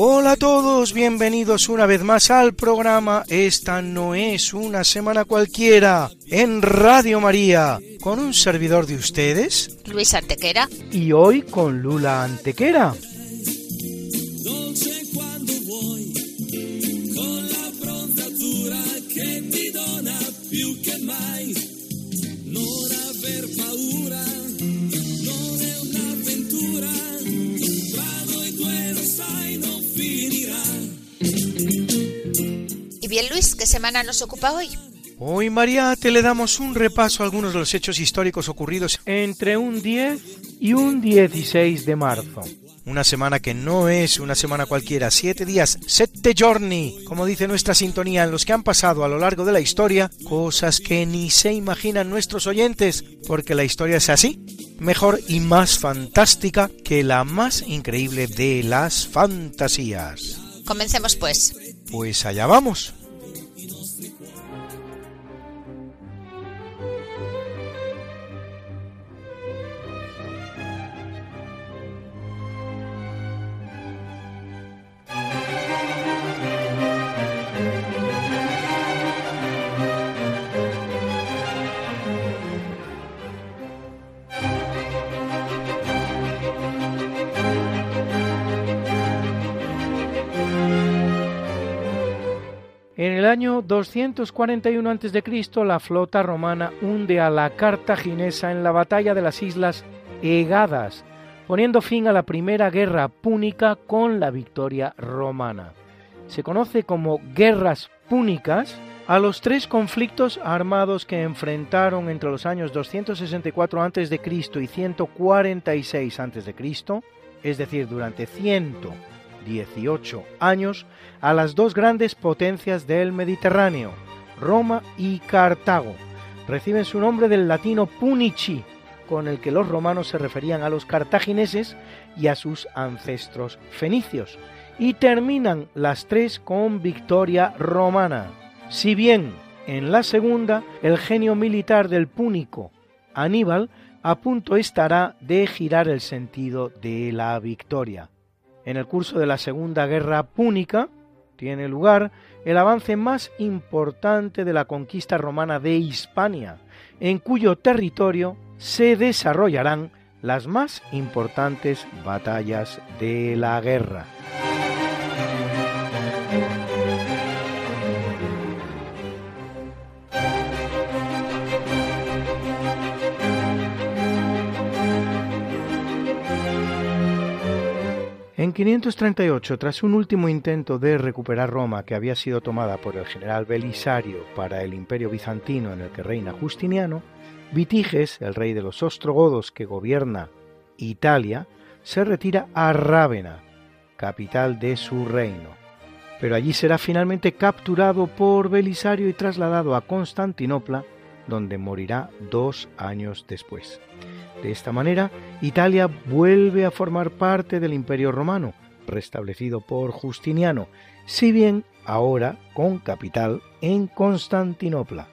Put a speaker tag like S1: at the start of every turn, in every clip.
S1: Hola a todos, bienvenidos una vez más al programa Esta no es una semana cualquiera en Radio María, con un servidor de ustedes
S2: Luis Antequera.
S1: y hoy con Lula Antequera.
S2: Luis, ¿qué semana nos ocupa hoy?
S1: Hoy, María, te le damos un repaso a algunos de los hechos históricos ocurridos entre un 10 y un 16 de marzo. Una semana que no es una semana cualquiera, siete días, sette giorni, como dice nuestra sintonía, en los que han pasado a lo largo de la historia cosas que ni se imaginan nuestros oyentes, porque la historia es así, mejor y más fantástica que la más increíble de las fantasías.
S2: Comencemos pues.
S1: Pues allá vamos. Año 241 a.C., la flota romana hunde a la cartaginesa en la batalla de las islas Egadas, poniendo fin a la primera guerra púnica con la victoria romana. Se conoce como guerras púnicas a los tres conflictos armados que enfrentaron entre los años 264 a.C. y 146 a.C., es decir, durante 118 años, a las dos grandes potencias del Mediterráneo, Roma y Cartago. Reciben su nombre del latino punici, con el que los romanos se referían a los cartagineses y a sus ancestros fenicios, y terminan las tres con victoria romana. Si bien en la segunda el genio militar del púnico Aníbal a punto estará de girar el sentido de la victoria. En el curso de la Segunda Guerra Púnica tiene lugar el avance más importante de la conquista romana de Hispania, en cuyo territorio se desarrollarán las más importantes batallas de la guerra. En 538, tras un último intento de recuperar Roma que había sido tomada por el general Belisario para el imperio bizantino en el que reina Justiniano, Vitiges, el rey de los ostrogodos que gobierna Italia, se retira a Rávena, capital de su reino. Pero allí será finalmente capturado por Belisario y trasladado a Constantinopla, donde morirá dos años después. De esta manera, Italia vuelve a formar parte del Imperio Romano, restablecido por Justiniano, si bien ahora con capital en Constantinopla.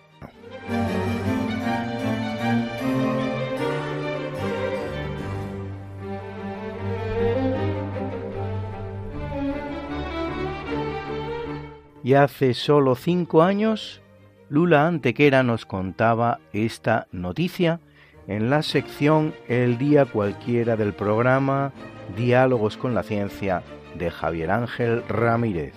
S1: Y hace solo cinco años, Lula Antequera nos contaba esta noticia en la sección El día cualquiera del programa Diálogos con la Ciencia de Javier Ángel Ramírez.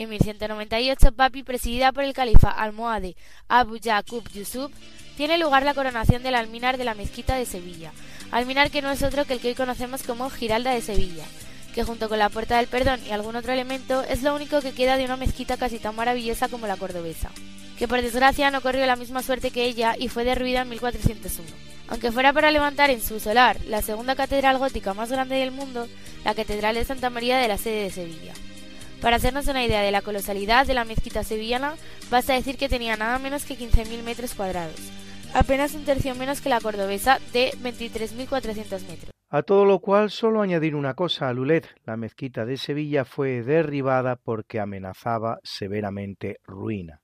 S3: y en 1198 Papi, presidida por el califa almohade Abu Yaqub Yusuf, tiene lugar la coronación del alminar de la mezquita de Sevilla, alminar que no es otro que el que hoy conocemos como Giralda de Sevilla. Que junto con la Puerta del Perdón y algún otro elemento es lo único que queda de una mezquita casi tan maravillosa como la cordobesa, que por desgracia no corrió la misma suerte que ella y fue derruida en 1401. Aunque fuera para levantar en su solar la segunda catedral gótica más grande del mundo, la Catedral de Santa María de la sede de Sevilla. Para hacernos una idea de la colosalidad de la mezquita sevillana, basta decir que tenía nada menos que 15.000 metros cuadrados, apenas un tercio menos que la cordobesa de 23.400 metros.
S1: A todo lo cual solo añadir una cosa a Lulet, la mezquita de Sevilla fue derribada porque amenazaba severamente ruina.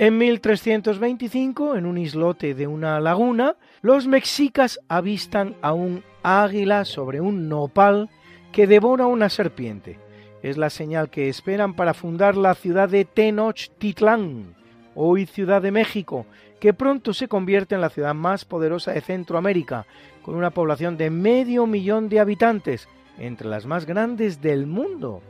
S1: En 1325, en un islote de una laguna, los mexicas avistan a un águila sobre un nopal que devora una serpiente. Es la señal que esperan para fundar la ciudad de Tenochtitlán, hoy Ciudad de México, que pronto se convierte en la ciudad más poderosa de Centroamérica, con una población de medio millón de habitantes, entre las más grandes del mundo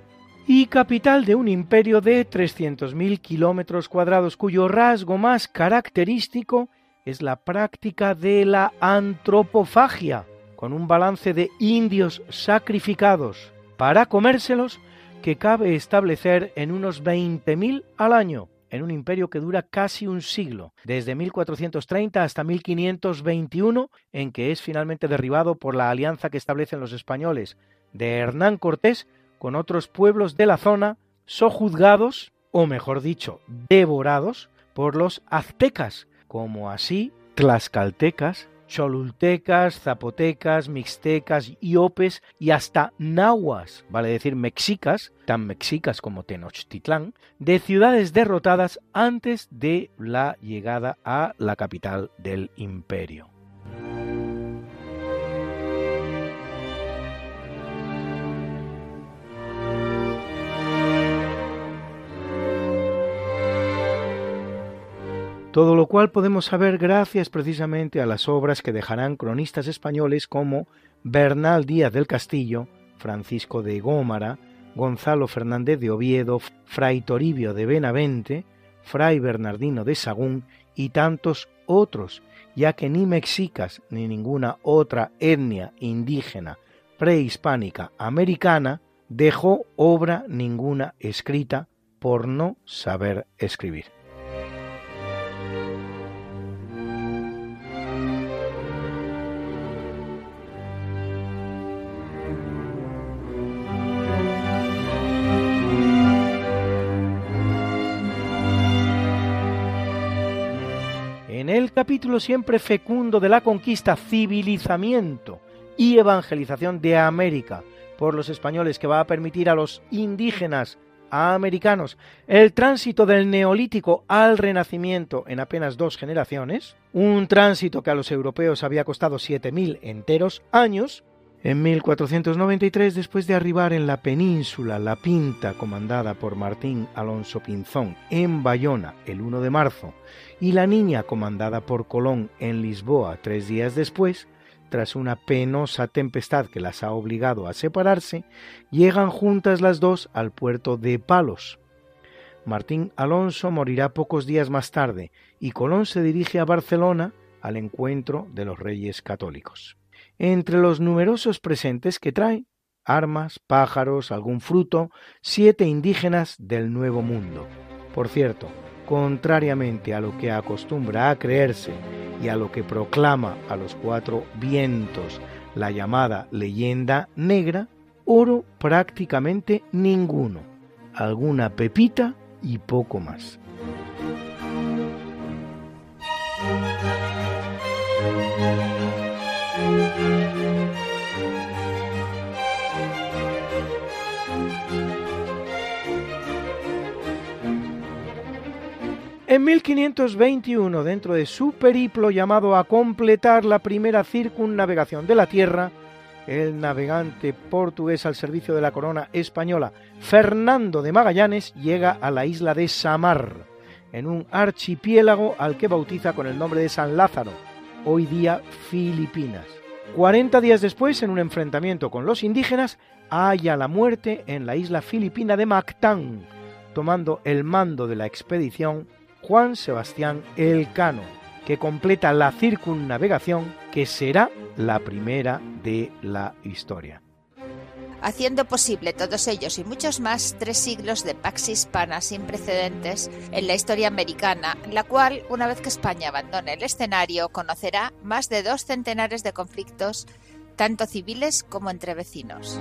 S1: y capital de un imperio de 300.000 kilómetros cuadrados cuyo rasgo más característico es la práctica de la antropofagia, con un balance de indios sacrificados para comérselos que cabe establecer en unos 20.000 al año, en un imperio que dura casi un siglo, desde 1430 hasta 1521, en que es finalmente derribado por la alianza que establecen los españoles de Hernán Cortés con otros pueblos de la zona sojuzgados, o mejor dicho, devorados por los aztecas, como así tlaxcaltecas, cholultecas, zapotecas, mixtecas, iopes y hasta nahuas, vale decir mexicas, tan mexicas como Tenochtitlán, de ciudades derrotadas antes de la llegada a la capital del imperio. Todo lo cual podemos saber gracias precisamente a las obras que dejarán cronistas españoles como Bernal Díaz del Castillo, Francisco de Gómara, Gonzalo Fernández de Oviedo, Fray Toribio de Benavente, Fray Bernardino de Sagún y tantos otros, ya que ni mexicas ni ninguna otra etnia indígena prehispánica americana dejó obra ninguna escrita por no saber escribir. Capítulo siempre fecundo de la conquista, civilizamiento y evangelización de América por los españoles que va a permitir a los indígenas americanos el tránsito del neolítico al renacimiento en apenas dos generaciones, un tránsito que a los europeos había costado 7.000 enteros años, en 1493, después de arribar en la península La Pinta, comandada por Martín Alonso Pinzón, en Bayona el 1 de marzo, y La Niña, comandada por Colón en Lisboa tres días después, tras una penosa tempestad que las ha obligado a separarse, llegan juntas las dos al puerto de Palos. Martín Alonso morirá pocos días más tarde y Colón se dirige a Barcelona al encuentro de los reyes católicos entre los numerosos presentes que trae, armas, pájaros, algún fruto, siete indígenas del Nuevo Mundo. Por cierto, contrariamente a lo que acostumbra a creerse y a lo que proclama a los cuatro vientos la llamada leyenda negra, oro prácticamente ninguno, alguna pepita y poco más. En 1521, dentro de su periplo llamado a completar la primera circunnavegación de la Tierra, el navegante portugués al servicio de la corona española, Fernando de Magallanes, llega a la isla de Samar, en un archipiélago al que bautiza con el nombre de San Lázaro, hoy día Filipinas. 40 días después, en un enfrentamiento con los indígenas, halla la muerte en la isla filipina de Mactán, tomando el mando de la expedición Juan Sebastián Elcano, que completa la circunnavegación que será la primera de la historia
S2: haciendo posible todos ellos y muchos más tres siglos de pax hispana sin precedentes en la historia americana, la cual, una vez que España abandone el escenario, conocerá más de dos centenares de conflictos, tanto civiles como entre vecinos.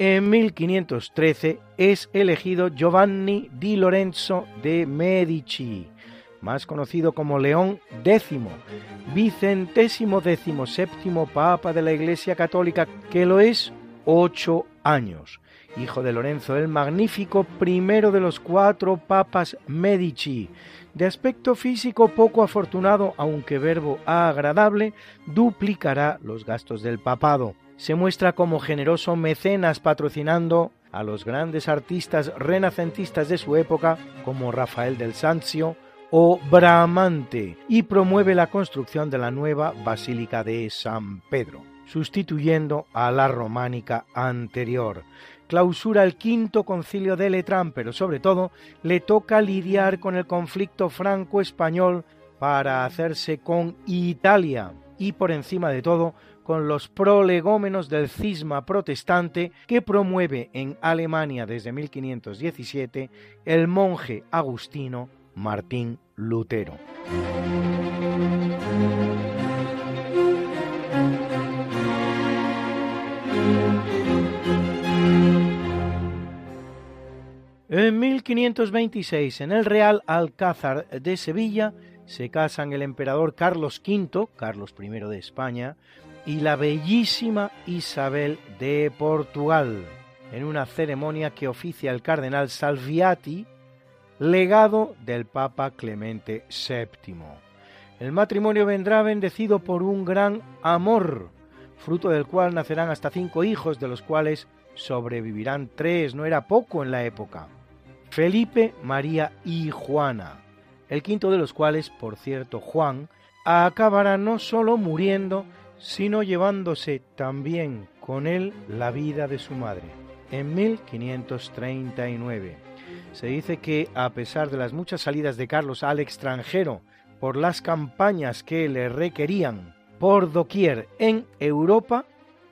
S1: En 1513 es elegido Giovanni di Lorenzo de Medici, más conocido como León X, vicentésimo séptimo Papa de la Iglesia Católica, que lo es ocho años, hijo de Lorenzo el Magnífico, primero de los cuatro papas Medici, de aspecto físico poco afortunado, aunque verbo agradable, duplicará los gastos del papado se muestra como generoso mecenas patrocinando a los grandes artistas renacentistas de su época como Rafael del Sanzio o Bramante y promueve la construcción de la nueva Basílica de San Pedro, sustituyendo a la románica anterior. Clausura el quinto concilio de Letrán, pero sobre todo le toca lidiar con el conflicto franco-español para hacerse con Italia y por encima de todo con los prolegómenos del cisma protestante que promueve en Alemania desde 1517 el monje agustino Martín Lutero. En 1526, en el Real Alcázar de Sevilla, se casan el emperador Carlos V, Carlos I de España, y la bellísima Isabel de Portugal, en una ceremonia que oficia el cardenal Salviati, legado del Papa Clemente VII. El matrimonio vendrá bendecido por un gran amor, fruto del cual nacerán hasta cinco hijos, de los cuales sobrevivirán tres, no era poco en la época. Felipe, María y Juana, el quinto de los cuales, por cierto, Juan, acabará no solo muriendo, sino llevándose también con él la vida de su madre. En 1539 se dice que, a pesar de las muchas salidas de Carlos al extranjero por las campañas que le requerían por doquier en Europa,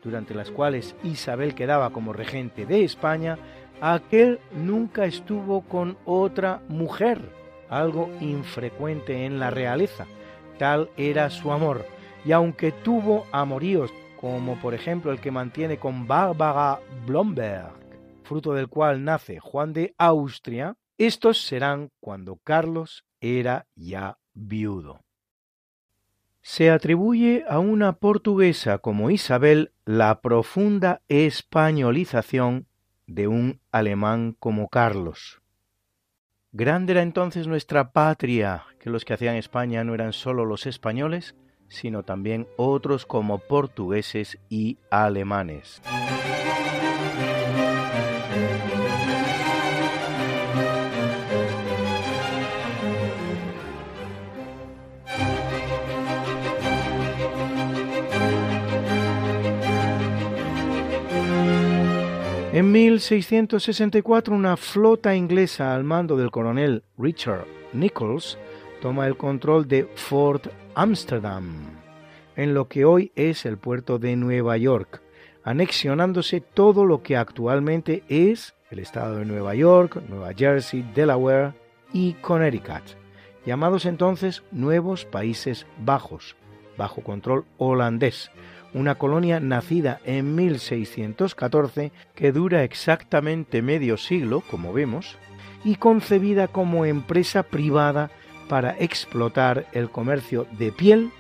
S1: durante las cuales Isabel quedaba como regente de España, aquel nunca estuvo con otra mujer, algo infrecuente en la realeza, tal era su amor, y aunque tuvo amoríos, como por ejemplo el que mantiene con Bárbara Blomberg, fruto del cual nace Juan de Austria, estos serán cuando Carlos era ya viudo. Se atribuye a una portuguesa como Isabel la profunda españolización de un alemán como Carlos. Grande era entonces nuestra patria, que los que hacían España no eran sólo los españoles, sino también otros como portugueses y alemanes. En 1664 una flota inglesa al mando del coronel Richard Nichols toma el control de Fort Amsterdam, en lo que hoy es el puerto de Nueva York, anexionándose todo lo que actualmente es el estado de Nueva York, Nueva Jersey, Delaware y Connecticut, llamados entonces Nuevos Países Bajos, bajo control holandés, una colonia nacida en 1614 que dura exactamente medio siglo, como vemos, y concebida como empresa privada para explotar el comercio de piel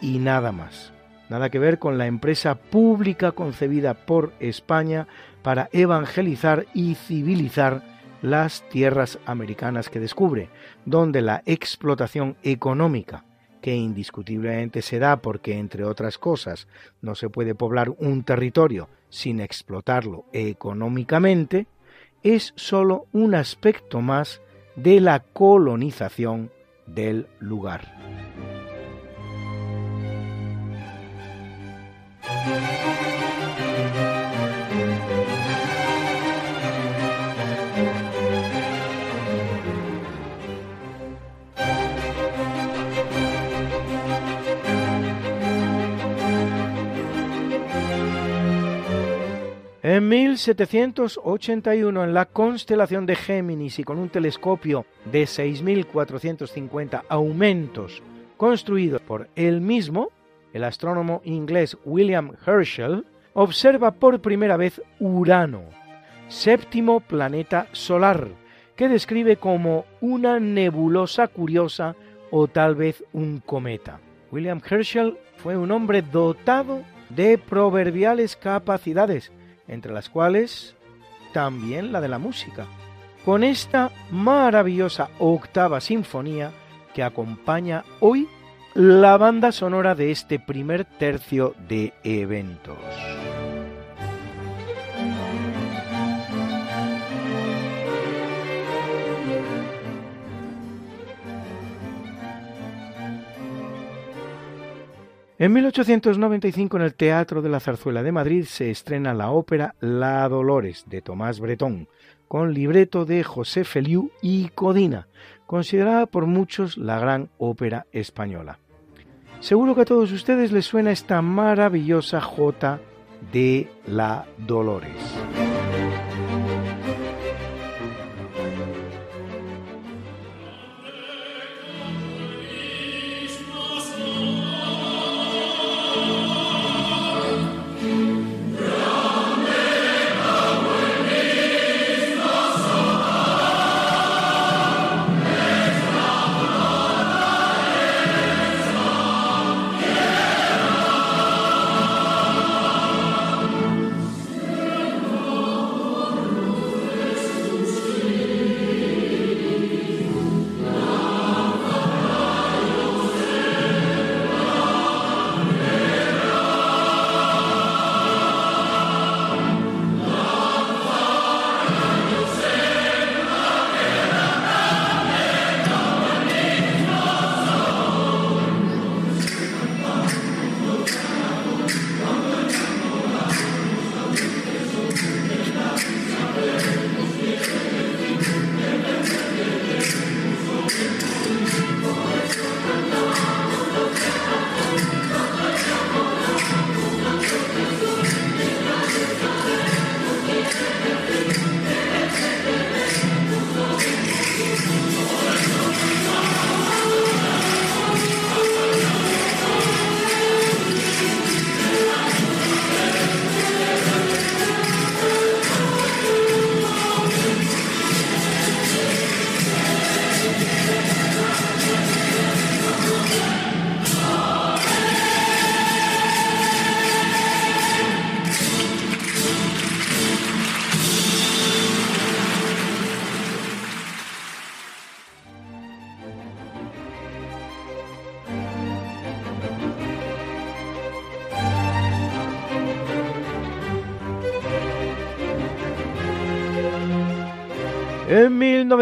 S1: y nada más. Nada que ver con la empresa pública concebida por España para evangelizar y civilizar las tierras americanas que descubre, donde la explotación económica que indiscutiblemente se da porque, entre otras cosas, no se puede poblar un territorio sin explotarlo económicamente, es sólo un aspecto más de la colonización del lugar. En 1781, en la constelación de Géminis y con un telescopio de 6.450 aumentos construidos por él mismo, el astrónomo inglés William Herschel observa por primera vez Urano, séptimo planeta solar, que describe como una nebulosa curiosa o tal vez un cometa. William Herschel fue un hombre dotado de proverbiales capacidades, entre las cuales también la de la música, con esta maravillosa octava sinfonía que acompaña hoy la banda sonora de este primer tercio de eventos. En 1895 en el Teatro de la Zarzuela de Madrid se estrena la ópera La Dolores de Tomás Bretón, con libreto de José Feliu y Codina, considerada por muchos la gran ópera española. Seguro que a todos ustedes les suena esta maravillosa jota de La Dolores.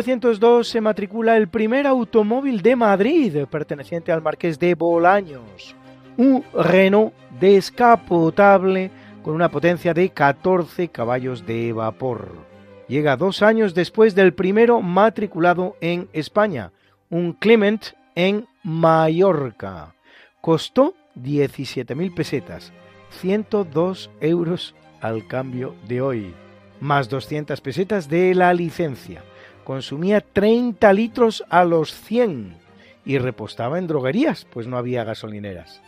S1: 1902 se matricula el primer automóvil de Madrid perteneciente al marqués de Bolaños, un Renault descapotable con una potencia de 14 caballos de vapor. Llega dos años después del primero matriculado en España, un Clement en Mallorca. Costó 17.000 pesetas, 102 euros al cambio de hoy, más 200 pesetas de la licencia. Consumía 30 litros a los 100 y repostaba en droguerías, pues no había gasolineras.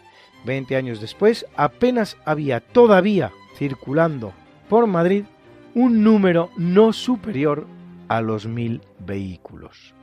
S1: Veinte años después, apenas había todavía circulando por Madrid un número no superior a los mil vehículos.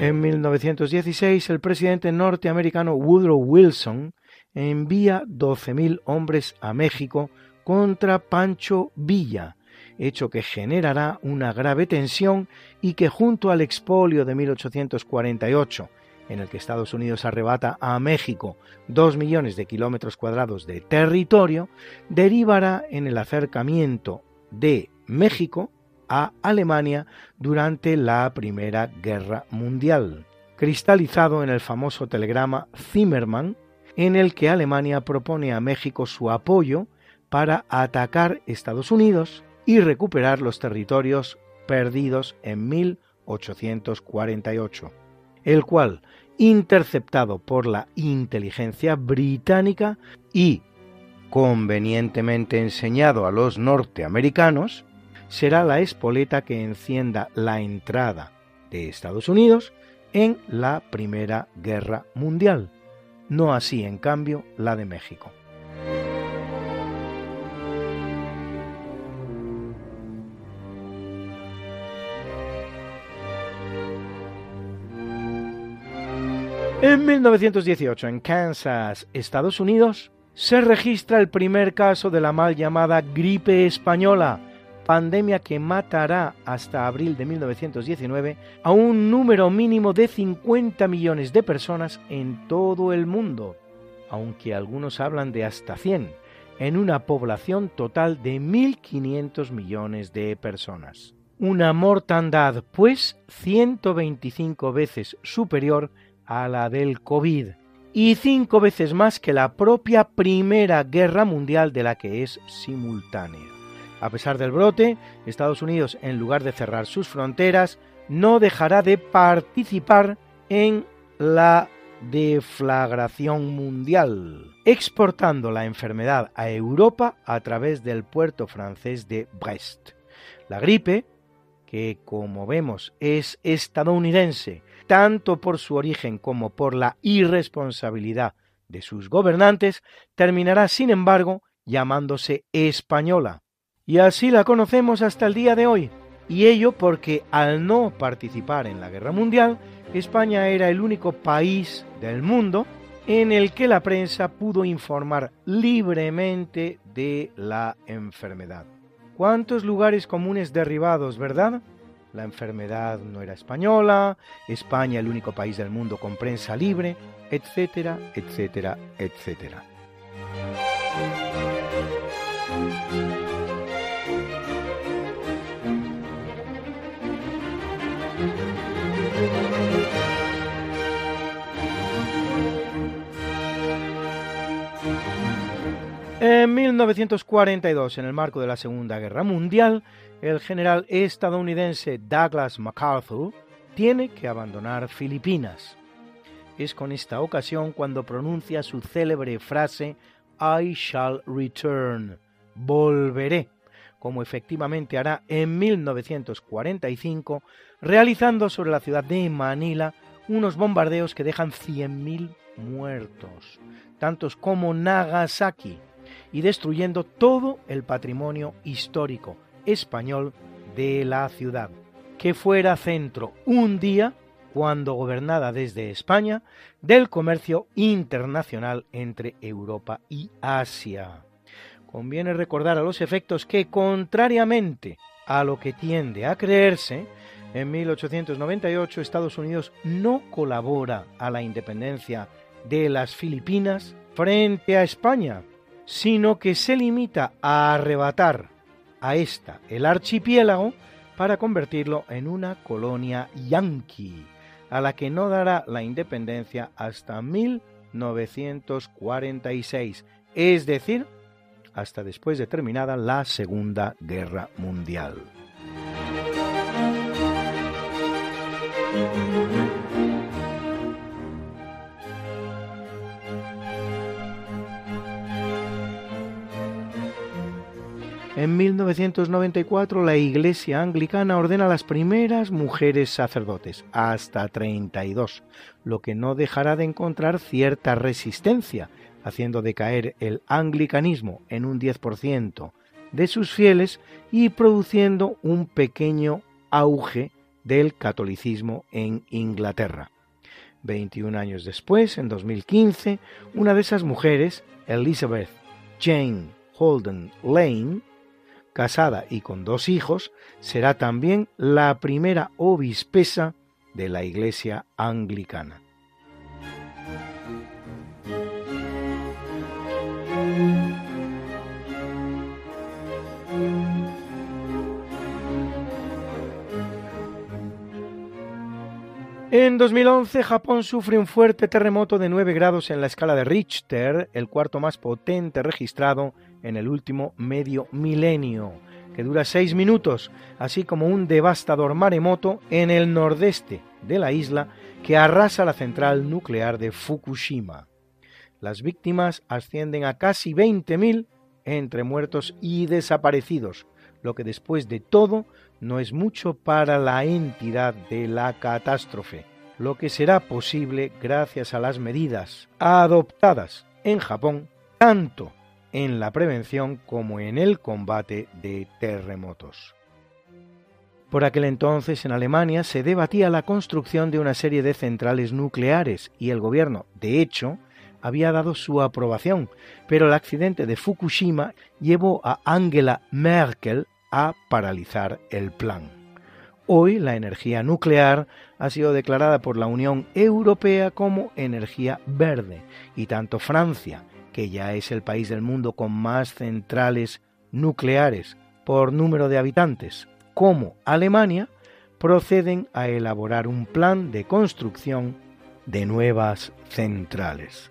S1: En 1916, el presidente norteamericano Woodrow Wilson envía 12.000 hombres a México contra Pancho Villa, hecho que generará una grave tensión y que junto al expolio de 1848, en el que Estados Unidos arrebata a México dos millones de kilómetros cuadrados de territorio, derivará en el acercamiento de México a Alemania durante la Primera Guerra Mundial, cristalizado en el famoso telegrama Zimmermann, en el que Alemania propone a México su apoyo para atacar Estados Unidos y recuperar los territorios perdidos en 1848, el cual, interceptado por la inteligencia británica y convenientemente enseñado a los norteamericanos, será la espoleta que encienda la entrada de Estados Unidos en la Primera Guerra Mundial, no así en cambio la de México. En 1918, en Kansas, Estados Unidos, se registra el primer caso de la mal llamada gripe española, pandemia que matará hasta abril de 1919 a un número mínimo de 50 millones de personas en todo el mundo, aunque algunos hablan de hasta 100, en una población total de 1.500 millones de personas. Una mortandad, pues, 125 veces superior a la del COVID y cinco veces más que la propia Primera Guerra Mundial de la que es simultánea. A pesar del brote, Estados Unidos, en lugar de cerrar sus fronteras, no dejará de participar en la deflagración mundial, exportando la enfermedad a Europa a través del puerto francés de Brest. La gripe, que como vemos es estadounidense, tanto por su origen como por la irresponsabilidad de sus gobernantes, terminará, sin embargo, llamándose española, y así la conocemos hasta el día de hoy. Y ello porque al no participar en la guerra mundial, España era el único país del mundo en el que la prensa pudo informar libremente de la enfermedad. ¿Cuántos lugares comunes derribados, verdad? La enfermedad no era española, España el único país del mundo con prensa libre, etcétera, etcétera, etcétera. En 1942, en el marco de la Segunda Guerra Mundial, el general estadounidense Douglas MacArthur tiene que abandonar Filipinas. Es con esta ocasión cuando pronuncia su célebre frase I shall return, volveré, como efectivamente hará en 1945, realizando sobre la ciudad de Manila unos bombardeos que dejan 100.000 muertos, tantos como Nagasaki, y destruyendo todo el patrimonio histórico español de la ciudad, que fuera centro un día, cuando gobernada desde España, del comercio internacional entre Europa y Asia. Conviene recordar a los efectos que, contrariamente a lo que tiende a creerse, En 1898 Estados Unidos no colabora a la independencia de las Filipinas frente a España, sino que se limita a arrebatar a esta el archipiélago para convertirlo en una colonia yanqui, a la que no dará la independencia hasta 1946, es decir, hasta después de terminada la Segunda Guerra Mundial. En 1994 la Iglesia Anglicana ordena a las primeras mujeres sacerdotes, hasta 32, lo que no dejará de encontrar cierta resistencia, haciendo decaer el anglicanismo en un 10% de sus fieles y produciendo un pequeño auge del catolicismo en Inglaterra. 21 años después, en 2015, una de esas mujeres, Elizabeth Jane Holden Lane, casada y con dos hijos, será también la primera obispesa de la Iglesia anglicana. En 2011, Japón sufre un fuerte terremoto de 9 grados en la escala de Richter, el cuarto más potente registrado en el último medio milenio, que dura 6 minutos, así como un devastador maremoto en el nordeste de la isla que arrasa la central nuclear de Fukushima. Las víctimas ascienden a casi 20.000 entre muertos y desaparecidos, lo que después de todo no es mucho para la entidad de la catástrofe, lo que será posible gracias a las medidas adoptadas en Japón, tanto en la prevención como en el combate de terremotos. Por aquel entonces en Alemania se debatía la construcción de una serie de centrales nucleares y el gobierno, de hecho, había dado su aprobación, pero el accidente de Fukushima llevó a Angela Merkel a paralizar el plan. Hoy la energía nuclear ha sido declarada por la Unión Europea como energía verde y tanto Francia, que ya es el país del mundo con más centrales nucleares por número de habitantes, como Alemania, proceden a elaborar un plan de construcción de nuevas centrales.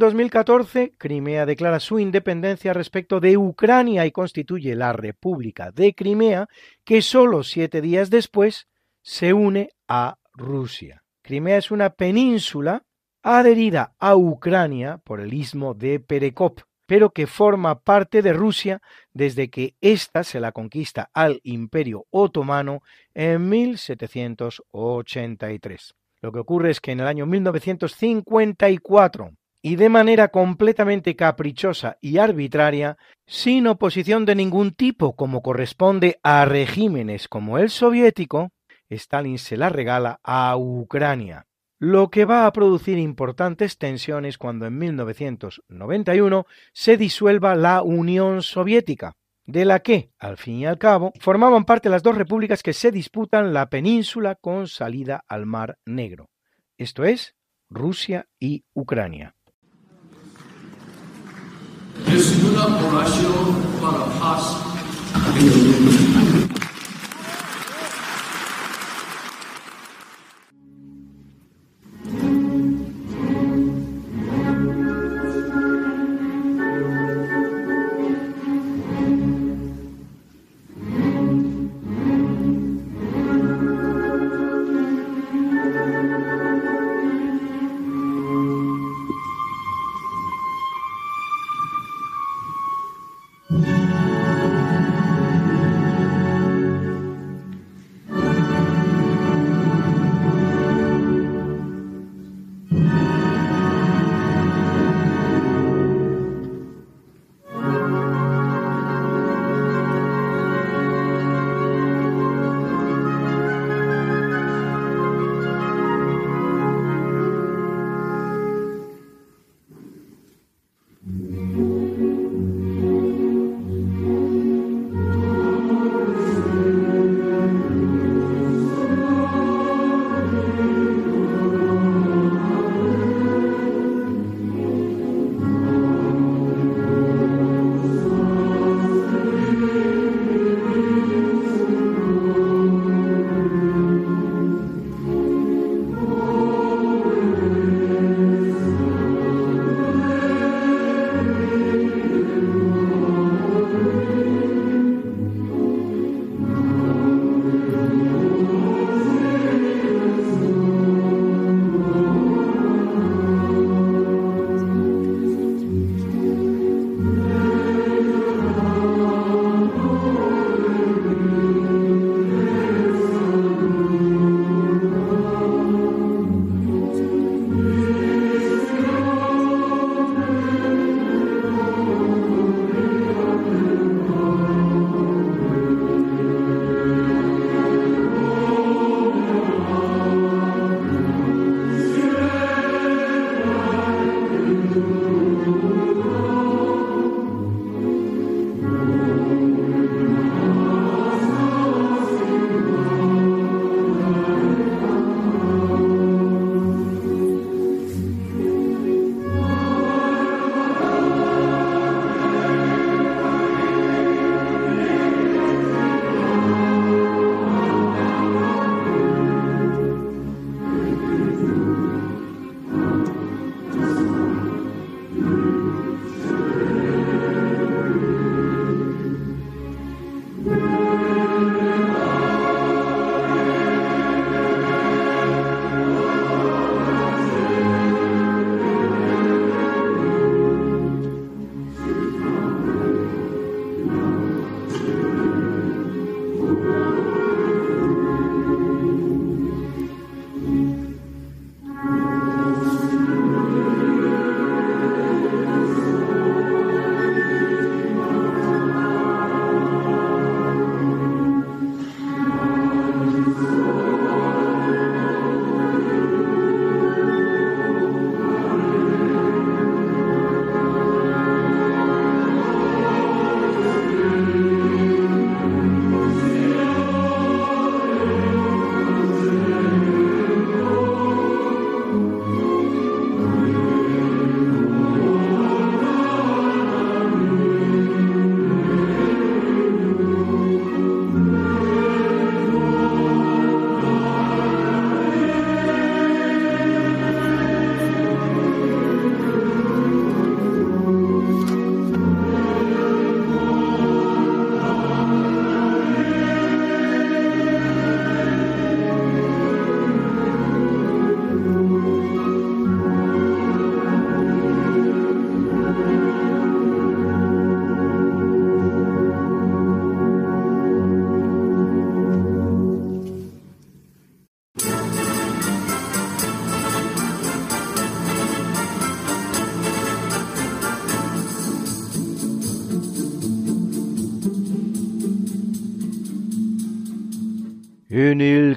S1: 2014, Crimea declara su independencia respecto de Ucrania y constituye la República de Crimea, que solo siete días después se une a Rusia. Crimea es una península adherida a Ucrania por el istmo de Perekop, pero que forma parte de Rusia desde que ésta se la conquista al Imperio Otomano en 1783. Lo que ocurre es que en el año 1954 y de manera completamente caprichosa y arbitraria, sin oposición de ningún tipo como corresponde a regímenes como el soviético, Stalin se la regala a Ucrania, lo que va a producir importantes tensiones cuando en 1991 se disuelva la Unión Soviética, de la que, al fin y al cabo, formaban parte las dos repúblicas que se disputan la península con salida al Mar Negro, esto es, Rusia y Ucrania. This Luna Horacio past.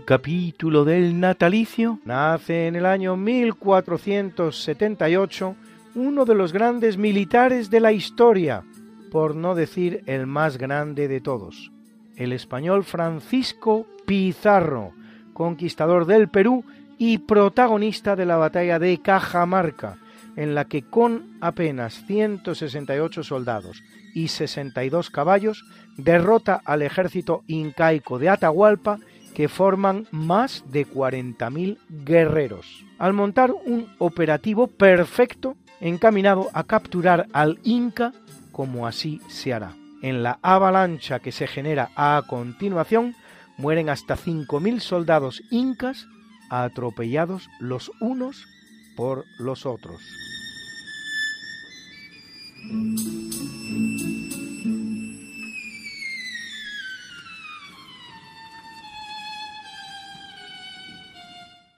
S1: Capítulo del natalicio nace en el año 1478 uno de los grandes militares de la historia, por no decir el más grande de todos, el español Francisco Pizarro, conquistador del Perú y protagonista de la batalla de Cajamarca, en la que con apenas 168 soldados y 62 caballos derrota al ejército incaico de Atahualpa que forman más de 40.000 guerreros, al montar un operativo perfecto encaminado a capturar al Inca como así se hará. En la avalancha que se genera a continuación, mueren hasta 5.000 soldados incas atropellados los unos por los otros.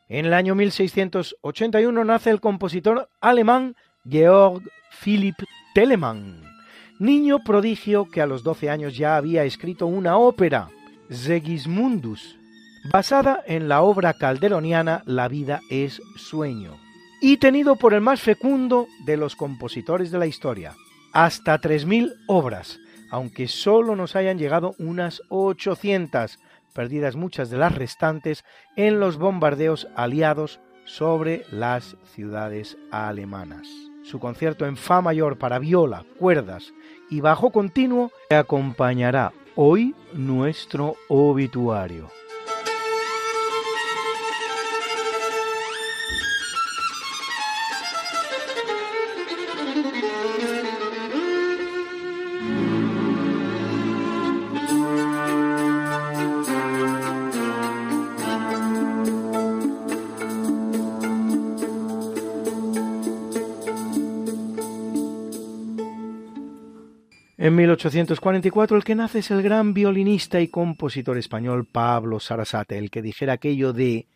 S1: En el año 1681 nace el compositor alemán Georg Philipp Telemann, niño prodigio que a los 12 años ya había escrito una ópera, Segismundus, basada en la obra calderoniana La vida es sueño, y tenido por el más fecundo de los compositores de la historia, hasta 3.000 obras, aunque solo nos hayan llegado unas 800, perdidas muchas de las restantes en los bombardeos aliados sobre las ciudades alemanas. Su concierto en Fa mayor para viola, cuerdas y bajo continuo acompañará hoy nuestro obituario. En 1844 el que nace es el gran violinista y compositor español Pablo Sarasate, el que dijera aquello de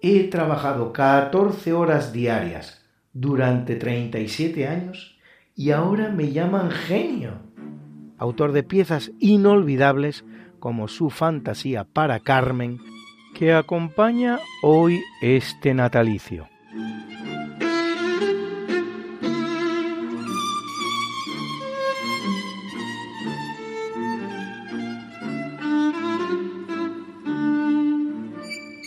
S1: he trabajado 14 horas diarias durante 37 años y ahora me llaman genio. Autor de piezas inolvidables como su fantasía para Carmen, que acompaña hoy este natalicio.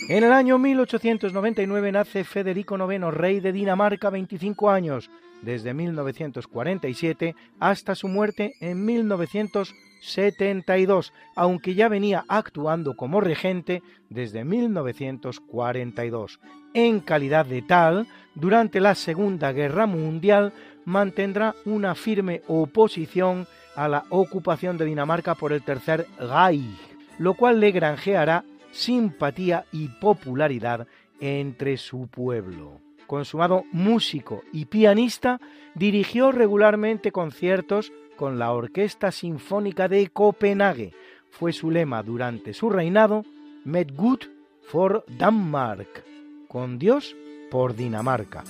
S1: En el año 1899 nace Federico IX, rey de Dinamarca, 25 años, desde 1947 hasta su muerte en 1972, aunque ya venía actuando como regente desde 1942. En calidad de tal, durante la Segunda Guerra Mundial mantendrá una firme oposición a la ocupación de Dinamarca por el Tercer Reich, lo cual le granjeará simpatía y popularidad entre su pueblo. Consumado músico y pianista, dirigió regularmente conciertos con la Orquesta Sinfónica de Copenhague. Fue su lema durante su reinado, Med Gud for Danmark, con Dios por Dinamarca.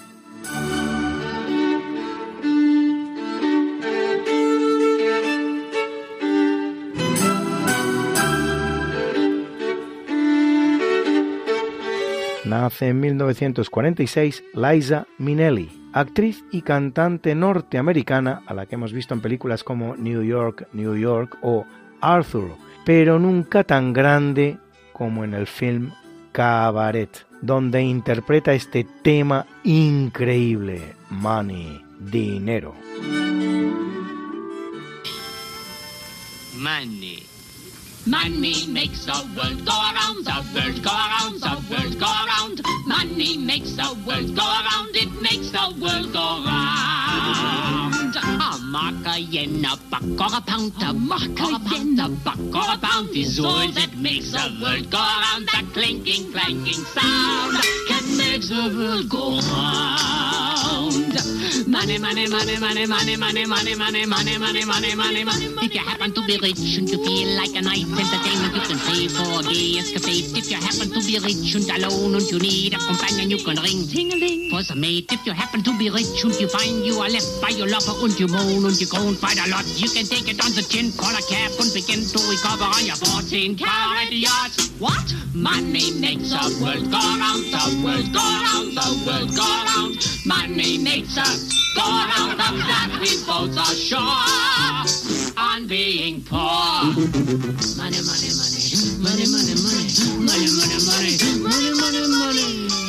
S1: Nace en 1946 Liza Minnelli, actriz y cantante norteamericana a la que hemos visto en películas como New York, New York o Arthur, pero nunca tan grande como en el film Cabaret, donde interpreta este tema increíble, Money, dinero.
S4: Money. Money makes the world go around, the world go around, the world go around. Money makes the world go around, it makes the world go round. A buck or a pound is all that makes the world go around. That clinking, clanking sound can make the world go round. Money, money, money, money, money, money, money, money, money, money, money, money, money. If you happen to be rich and you feel like a nice entertainment, you can pay for a gay escapade. If you happen to be rich and alone and you need a companion, you can ring ting-a-ling for some mate. If you happen to be rich and you find you are left by your lover and you moan and you groan quite a lot, you can take it on the chin, call a cab and begin to recover on your 14 carat yacht. What? Money makes the world go round, the world go round, the world go round. Money makes us go round, of that we both are sure on being poor. Money, money, money, money, money, money, money, money, money, money, money, money.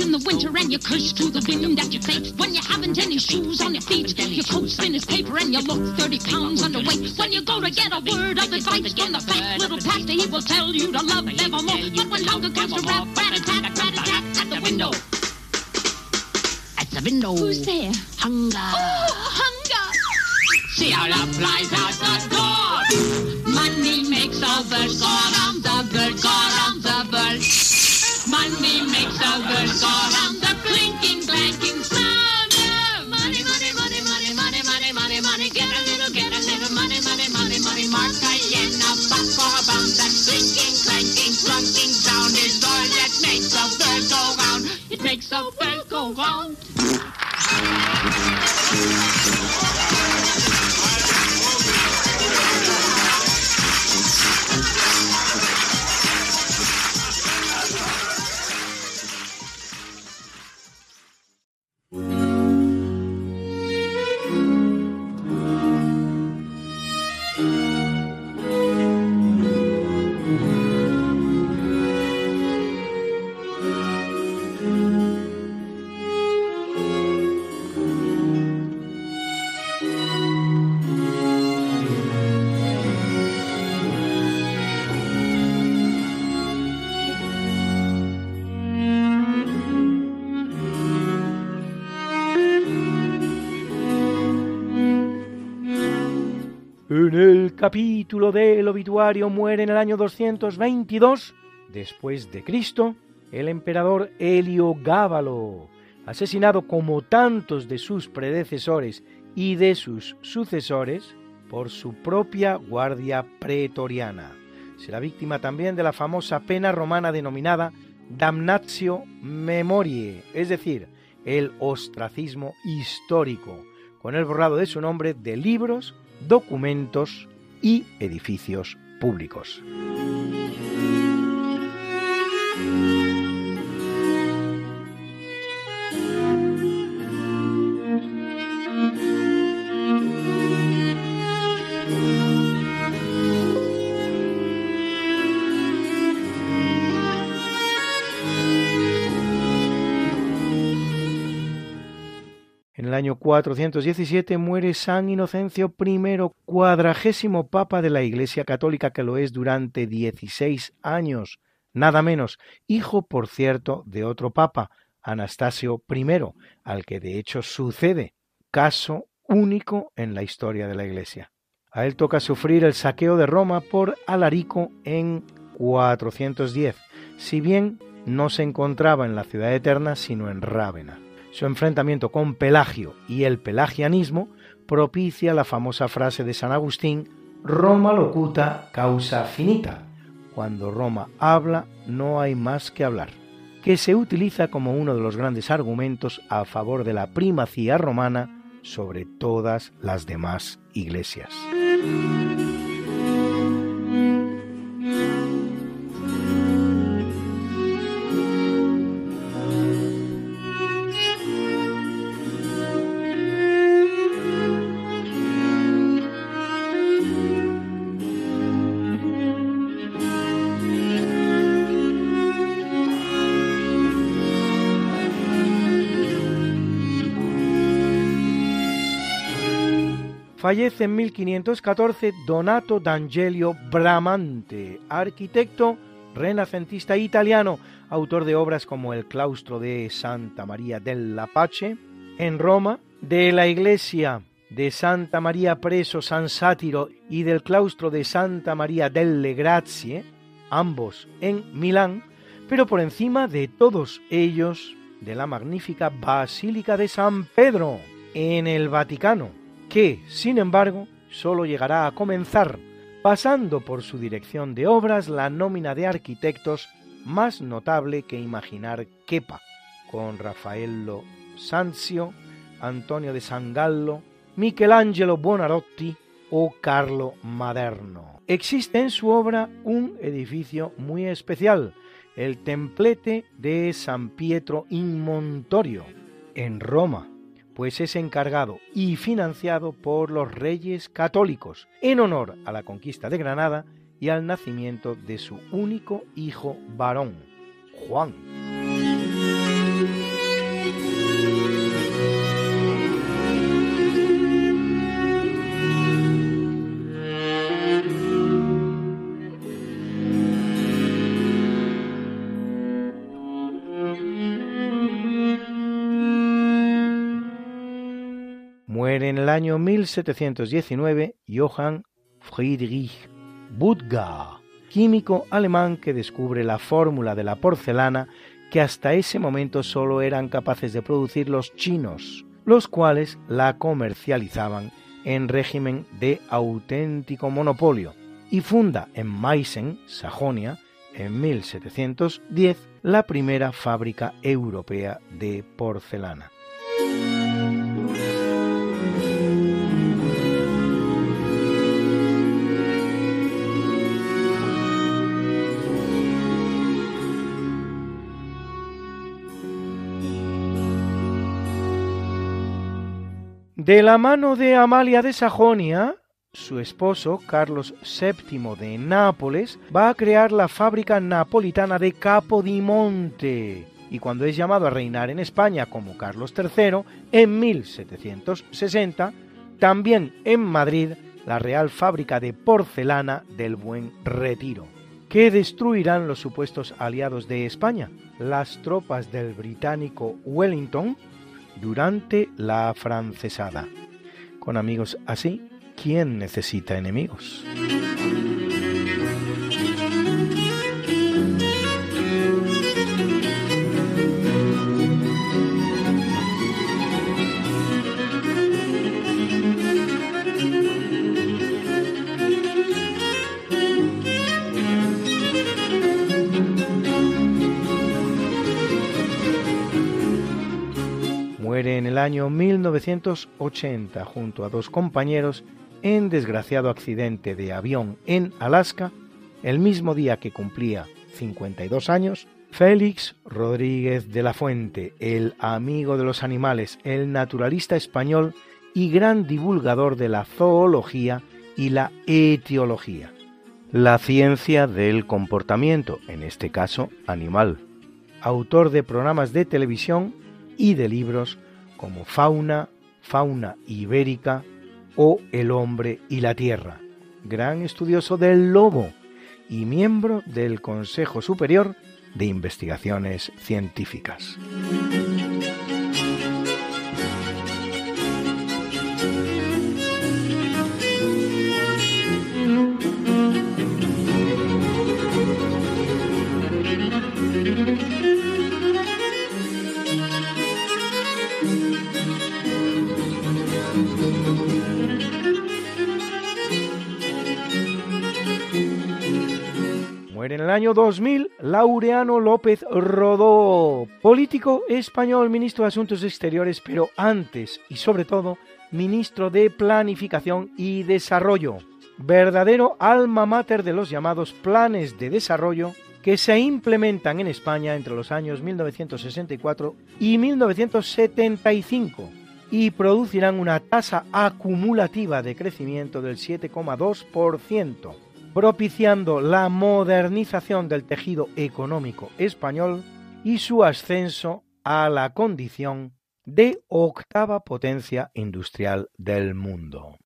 S5: in the winter and you curse to the wind at your face. When you haven't any shoes on your feet, your coat's thin as paper and you look 30 pounds underweight. When you go to get a word of advice from the fat little pastor, he will tell you to love evermore. But when hunger comes to rap, rat a tat, rat a tat at the window.
S4: At the window.
S5: Who's there?
S4: Hunger.
S5: Oh, hunger!
S4: See how love flies out the door. Money makes the world go round, the world go round, the world. Money makes the world go round, the clinking, clanking sound money, money, money, money, money, money, money, money. Get a little, get a little money, money, money, money. Mark a yen, a buck for a pound. That clinking, clanking, clunking sound is all that makes the world go round. It makes the world go round.
S1: Capítulo del obituario muere en el año 222 después de Cristo el emperador Heliogábalo, asesinado como tantos de sus predecesores y de sus sucesores por su propia guardia pretoriana. Será víctima también de la famosa pena romana denominada damnatio memoriae, es decir, el ostracismo histórico, con el borrado de su nombre de libros, documentos y edificios públicos. 417 muere San Inocencio I, cuadragésimo papa de la Iglesia Católica que lo es durante 16 años, nada menos, hijo, por cierto, de otro papa, Anastasio I, al que de hecho sucede, caso único en la historia de la Iglesia. A él toca sufrir el saqueo de Roma por Alarico en 410, si bien no se encontraba en la ciudad eterna, sino en Rávena. Su enfrentamiento con Pelagio y el pelagianismo propicia la famosa frase de San Agustín, Roma locuta causa finita. Cuando Roma habla, no hay más que hablar, que se utiliza como uno de los grandes argumentos a favor de la primacía romana sobre todas las demás iglesias. Fallece en 1514 Donato d'Angelio Bramante, arquitecto renacentista italiano, autor de obras como el claustro de Santa María del Lapace en Roma, de la iglesia de Santa María Preso San Sátiro y del claustro de Santa María delle Grazie, ambos en Milán, pero por encima de todos ellos de la magnífica Basílica de San Pedro en el Vaticano, que, sin embargo, solo llegará a comenzar, pasando por su dirección de obras la nómina de arquitectos más notable que imaginar quepa, con Raffaello Sanzio, Antonio de Sangallo, Michelangelo Buonarroti o Carlo Maderno. Existe en su obra un edificio muy especial, el templete de San Pietro in Montorio, en Roma, pues es encargado y financiado por los reyes católicos en honor a la conquista de Granada y al nacimiento de su único hijo varón, Juan. En el año 1719 Johann Friedrich Budgar, químico alemán que descubre la fórmula de la porcelana que hasta ese momento solo eran capaces de producir los chinos, los cuales la comercializaban en régimen de auténtico monopolio, y funda en Meissen, Sajonia, en 1710, la primera fábrica europea de porcelana. De la mano de Amalia de Sajonia, su esposo, Carlos VII de Nápoles, va a crear la fábrica napolitana de Capodimonte. Y cuando es llamado a reinar en España como Carlos III, en 1760, también en Madrid, la Real Fábrica de Porcelana del Buen Retiro. que destruirán los supuestos aliados de España? Las tropas del británico Wellington, durante la francesada. Con amigos así, ¿quién necesita enemigos? En el año 1980 junto a dos compañeros en desgraciado accidente de avión en Alaska, el mismo día que cumplía 52 años, Félix Rodríguez de la Fuente, el amigo de los animales, el naturalista español y gran divulgador de la zoología y la etiología, la ciencia del comportamiento, en este caso animal, autor de programas de televisión y de libros como Fauna, Fauna Ibérica o El hombre y la tierra, gran estudioso del lobo y miembro del Consejo Superior de Investigaciones Científicas. En el año 2000 Laureano López Rodó, político español, ministro de Asuntos Exteriores, pero antes y sobre todo ministro de Planificación y Desarrollo, verdadero alma mater de los llamados planes de desarrollo que se implementan en España entre los años 1964 y 1975 y producirán una tasa acumulativa de crecimiento del 7,2%, propiciando la modernización del tejido económico español y su ascenso a la condición de octava potencia industrial del mundo.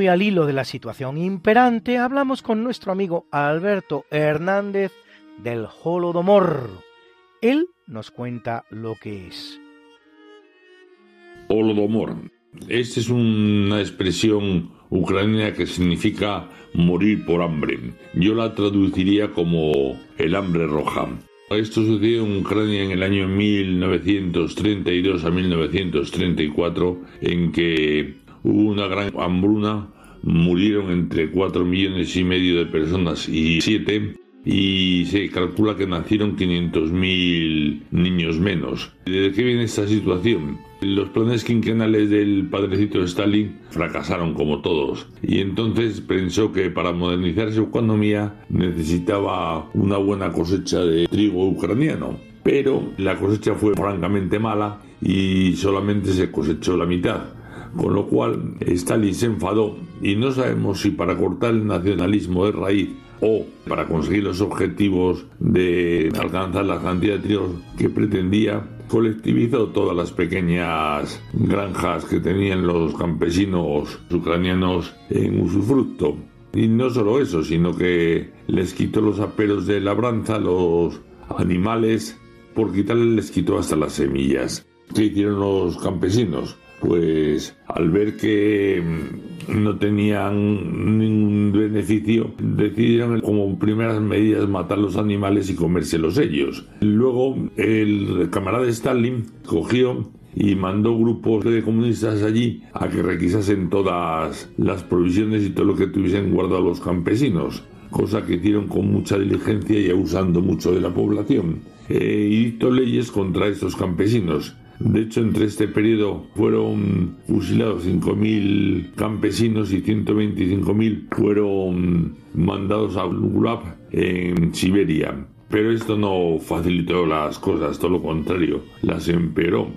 S1: Muy al hilo de la situación imperante, hablamos con nuestro amigo Alberto Hernández del Holodomor. Él nos cuenta lo que es.
S6: Holodomor. Esta es una expresión ucraniana que significa morir por hambre. Yo la traduciría como el hambre roja. Esto sucedió en Ucrania en el año 1932 a 1934, en que hubo una gran hambruna, murieron entre 4 millones y medio de personas y 7 y se calcula que nacieron 500.000 niños menos. ¿De qué viene esta situación? Los planes quinquenales del padrecito Stalin fracasaron como todos y entonces pensó que para modernizar su economía necesitaba una buena cosecha de trigo ucraniano. Pero la cosecha fue francamente mala y solamente se cosechó la mitad con lo cual Stalin se enfadó y no sabemos si para cortar el nacionalismo de raíz o para conseguir los objetivos de alcanzar la cantidad de que pretendía, colectivizó todas las pequeñas granjas que tenían los campesinos ucranianos en usufructo. Y no solo eso, sino que les quitó los aperos de labranza los animales, por quitarles les quitó hasta las semillas. ¿Qué hicieron los campesinos? Pues al ver que mm, no tenían ningún beneficio, decidieron como primeras medidas matar los animales y comérselos ellos. Luego el camarada Stalin cogió y mandó grupos de comunistas allí a que requisasen todas las provisiones y todo lo que tuviesen guardado los campesinos, cosa que hicieron con mucha diligencia y abusando mucho de la población. Eh, y dictó leyes contra estos campesinos de hecho, entre este periodo fueron fusilados 5.000 campesinos y 125.000 fueron mandados a Gulag en Siberia. Pero esto no facilitó las cosas, todo lo contrario, las empeoró.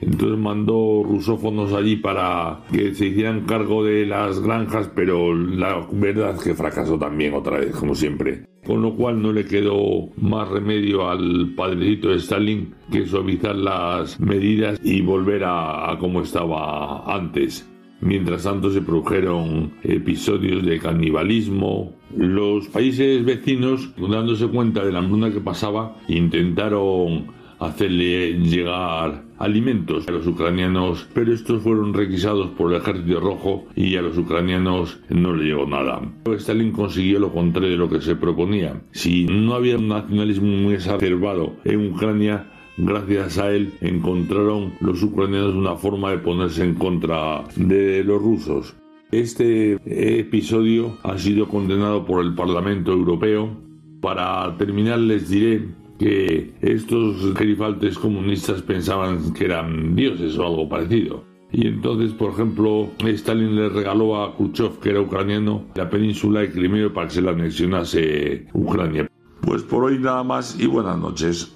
S6: Entonces mandó rusófonos allí para que se hicieran cargo de las granjas, pero la verdad es que fracasó también otra vez, como siempre con lo cual no le quedó más remedio al padrecito de Stalin que suavizar las medidas y volver a, como estaba antes. Mientras tanto se produjeron episodios de canibalismo. Los países vecinos, dándose cuenta de la hambruna que pasaba, intentaron hacerle llegar alimentos a los ucranianos, pero estos fueron requisados por el ejército rojo y a los ucranianos no le llegó nada. Stalin consiguió lo contrario de lo que se proponía. Si no había un nacionalismo muy exacerbado en Ucrania, gracias a él encontraron los ucranianos una forma de ponerse en contra de los rusos. Este episodio ha sido condenado por el Parlamento Europeo. Para terminar les diré que estos gerifaltes comunistas pensaban que eran dioses o algo parecido. Y entonces, por ejemplo, Stalin le regaló a Khrushchev, que era ucraniano, la península de Crimea para que se la anexionase Ucrania. Pues por hoy nada más y buenas noches.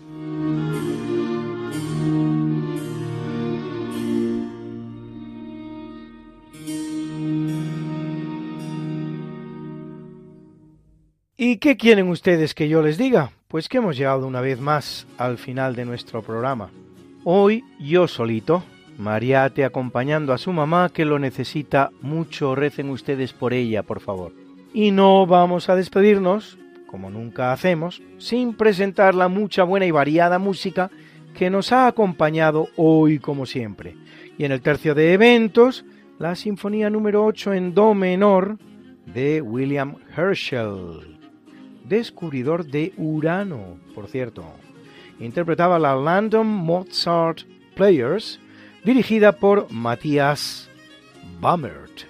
S1: ¿Y qué quieren ustedes que yo les diga? Pues que hemos llegado una vez más al final de nuestro programa. Hoy yo solito, Mariate acompañando a su mamá que lo necesita mucho, recen ustedes por ella, por favor. Y no vamos a despedirnos, como nunca hacemos, sin presentar la mucha buena y variada música que nos ha acompañado hoy como siempre. Y en el tercio de eventos, la Sinfonía número 8 en Do menor de William Herschel descubridor de Urano, por cierto. Interpretaba la London Mozart Players, dirigida por Matthias Bammert.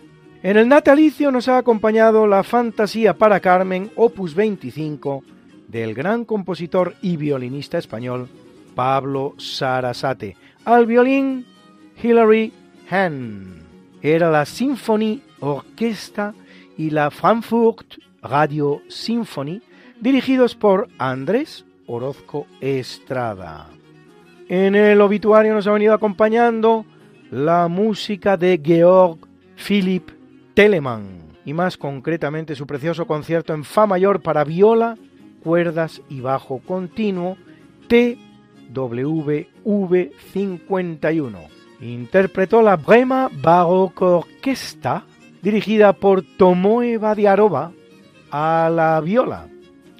S1: En el natalicio nos ha acompañado la Fantasía para Carmen, opus 25, del gran compositor y violinista español Pablo Sarasate. Al violín, Hilary Hahn. Era la Symphony Orquesta y la Frankfurt Radio Symphony, dirigidos por Andrés Orozco Estrada. En el obituario nos ha venido acompañando la música de Georg Philipp Telemann y más concretamente su precioso concierto en Fa mayor para viola, cuerdas y bajo continuo TWV 51. Interpretó la Brema Baroque Orquesta dirigida por Tomoe Badiarova a la viola.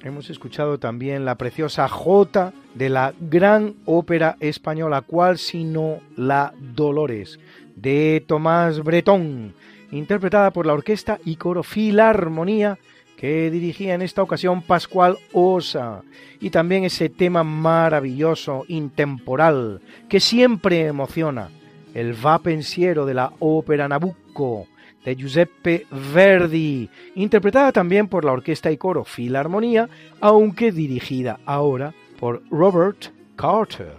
S1: Hemos escuchado también la preciosa Jota de la gran ópera española, cual sino la Dolores, de Tomás Bretón, interpretada por la orquesta y coro Filarmonía que dirigía en esta ocasión Pascual Osa, y también ese tema maravilloso, intemporal, que siempre emociona, el va pensiero de la ópera Nabucco, de Giuseppe Verdi, interpretada también por la orquesta y coro Filarmonía, aunque dirigida ahora por Robert Carter.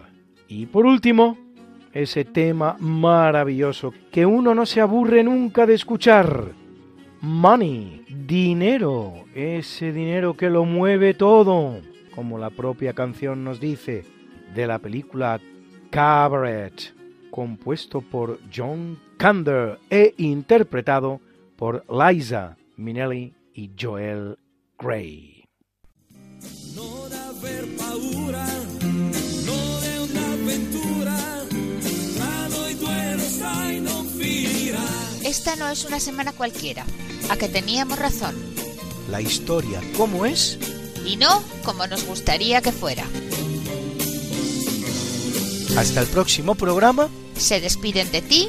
S1: Y por último, ese tema maravilloso que uno no se aburre nunca de escuchar. Money, dinero, ese dinero que lo mueve todo, como la propia canción nos dice, de la película Cabaret, compuesto por John Kander e interpretado por Liza Minnelli y Joel Grey.
S2: Esta no es una semana cualquiera, a que teníamos razón.
S1: La historia, ¿cómo es?
S2: Y no como nos gustaría que fuera.
S1: Hasta el próximo programa.
S2: Se despiden de ti,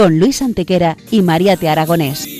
S7: con Luis Antequera y María Te Aragonés.